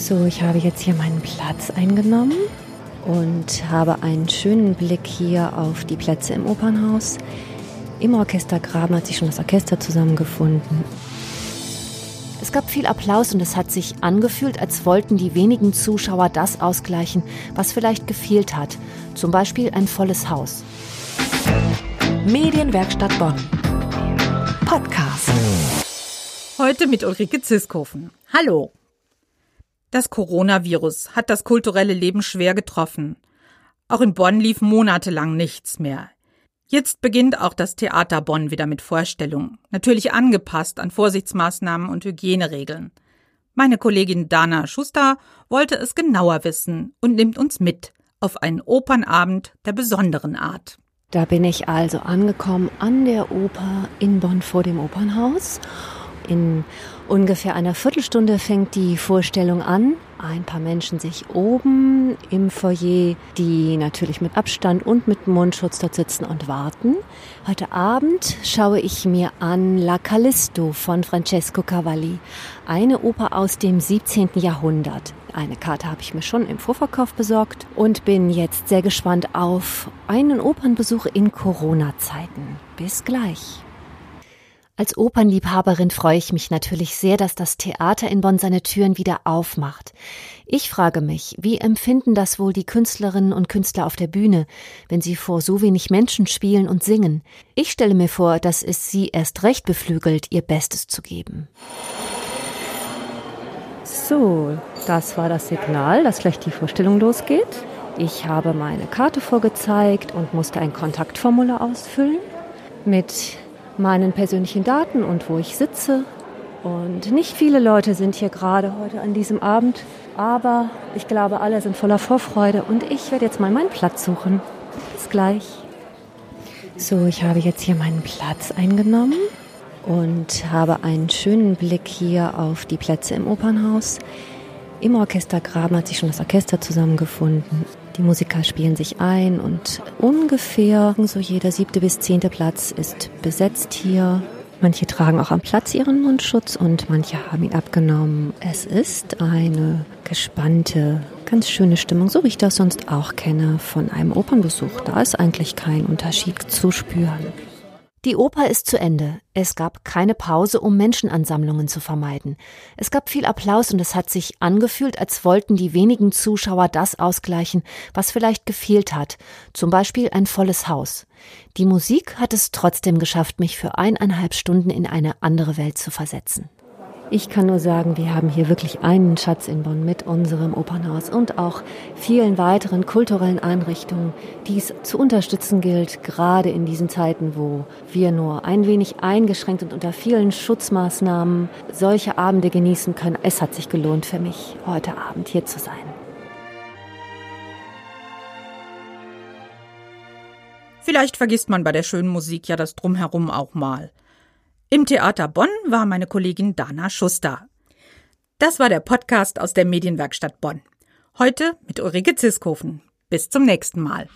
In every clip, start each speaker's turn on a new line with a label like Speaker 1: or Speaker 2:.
Speaker 1: So, ich habe jetzt hier meinen Platz eingenommen und habe einen schönen Blick hier auf die Plätze im Opernhaus. Im Orchestergraben hat sich schon das Orchester zusammengefunden. Es gab viel Applaus und es hat sich angefühlt, als wollten die wenigen Zuschauer das ausgleichen, was vielleicht gefehlt hat. Zum Beispiel ein volles Haus.
Speaker 2: Medienwerkstatt Bonn. Podcast.
Speaker 3: Heute mit Ulrike Ziskofen. Hallo. Das Coronavirus hat das kulturelle Leben schwer getroffen. Auch in Bonn lief monatelang nichts mehr. Jetzt beginnt auch das Theater Bonn wieder mit Vorstellungen, natürlich angepasst an Vorsichtsmaßnahmen und Hygieneregeln. Meine Kollegin Dana Schuster wollte es genauer wissen und nimmt uns mit auf einen Opernabend der besonderen Art.
Speaker 1: Da bin ich also angekommen an der Oper in Bonn vor dem Opernhaus in ungefähr einer Viertelstunde fängt die Vorstellung an. Ein paar Menschen sich oben im Foyer, die natürlich mit Abstand und mit Mundschutz dort sitzen und warten. Heute Abend schaue ich mir an La Callisto von Francesco Cavalli, eine Oper aus dem 17. Jahrhundert. Eine Karte habe ich mir schon im Vorverkauf besorgt und bin jetzt sehr gespannt auf einen Opernbesuch in Corona-Zeiten. Bis gleich. Als Opernliebhaberin freue ich mich natürlich sehr, dass das Theater in Bonn seine Türen wieder aufmacht. Ich frage mich, wie empfinden das wohl die Künstlerinnen und Künstler auf der Bühne, wenn sie vor so wenig Menschen spielen und singen? Ich stelle mir vor, dass es sie erst recht beflügelt, ihr Bestes zu geben. So, das war das Signal, dass gleich die Vorstellung losgeht. Ich habe meine Karte vorgezeigt und musste ein Kontaktformular ausfüllen mit meinen persönlichen Daten und wo ich sitze. Und nicht viele Leute sind hier gerade heute an diesem Abend, aber ich glaube, alle sind voller Vorfreude und ich werde jetzt mal meinen Platz suchen. Bis gleich. So, ich habe jetzt hier meinen Platz eingenommen und habe einen schönen Blick hier auf die Plätze im Opernhaus. Im Orchestergraben hat sich schon das Orchester zusammengefunden. Die Musiker spielen sich ein und ungefähr so jeder siebte bis zehnte Platz ist besetzt hier. Manche tragen auch am Platz ihren Mundschutz und manche haben ihn abgenommen. Es ist eine gespannte, ganz schöne Stimmung, so wie ich das sonst auch kenne von einem Opernbesuch. Da ist eigentlich kein Unterschied zu spüren. Die Oper ist zu Ende. Es gab keine Pause, um Menschenansammlungen zu vermeiden. Es gab viel Applaus und es hat sich angefühlt, als wollten die wenigen Zuschauer das ausgleichen, was vielleicht gefehlt hat, zum Beispiel ein volles Haus. Die Musik hat es trotzdem geschafft, mich für eineinhalb Stunden in eine andere Welt zu versetzen. Ich kann nur sagen, wir haben hier wirklich einen Schatz in Bonn mit unserem Opernhaus und auch vielen weiteren kulturellen Einrichtungen, die es zu unterstützen gilt, gerade in diesen Zeiten, wo wir nur ein wenig eingeschränkt und unter vielen Schutzmaßnahmen solche Abende genießen können. Es hat sich gelohnt für mich, heute Abend hier zu sein.
Speaker 3: Vielleicht vergisst man bei der schönen Musik ja das Drumherum auch mal. Im Theater Bonn war meine Kollegin Dana Schuster. Das war der Podcast aus der Medienwerkstatt Bonn. Heute mit Ulrike Ziskofen. Bis zum nächsten Mal.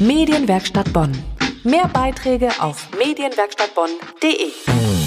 Speaker 2: Medienwerkstatt Bonn. Mehr Beiträge auf medienwerkstattbonn.de.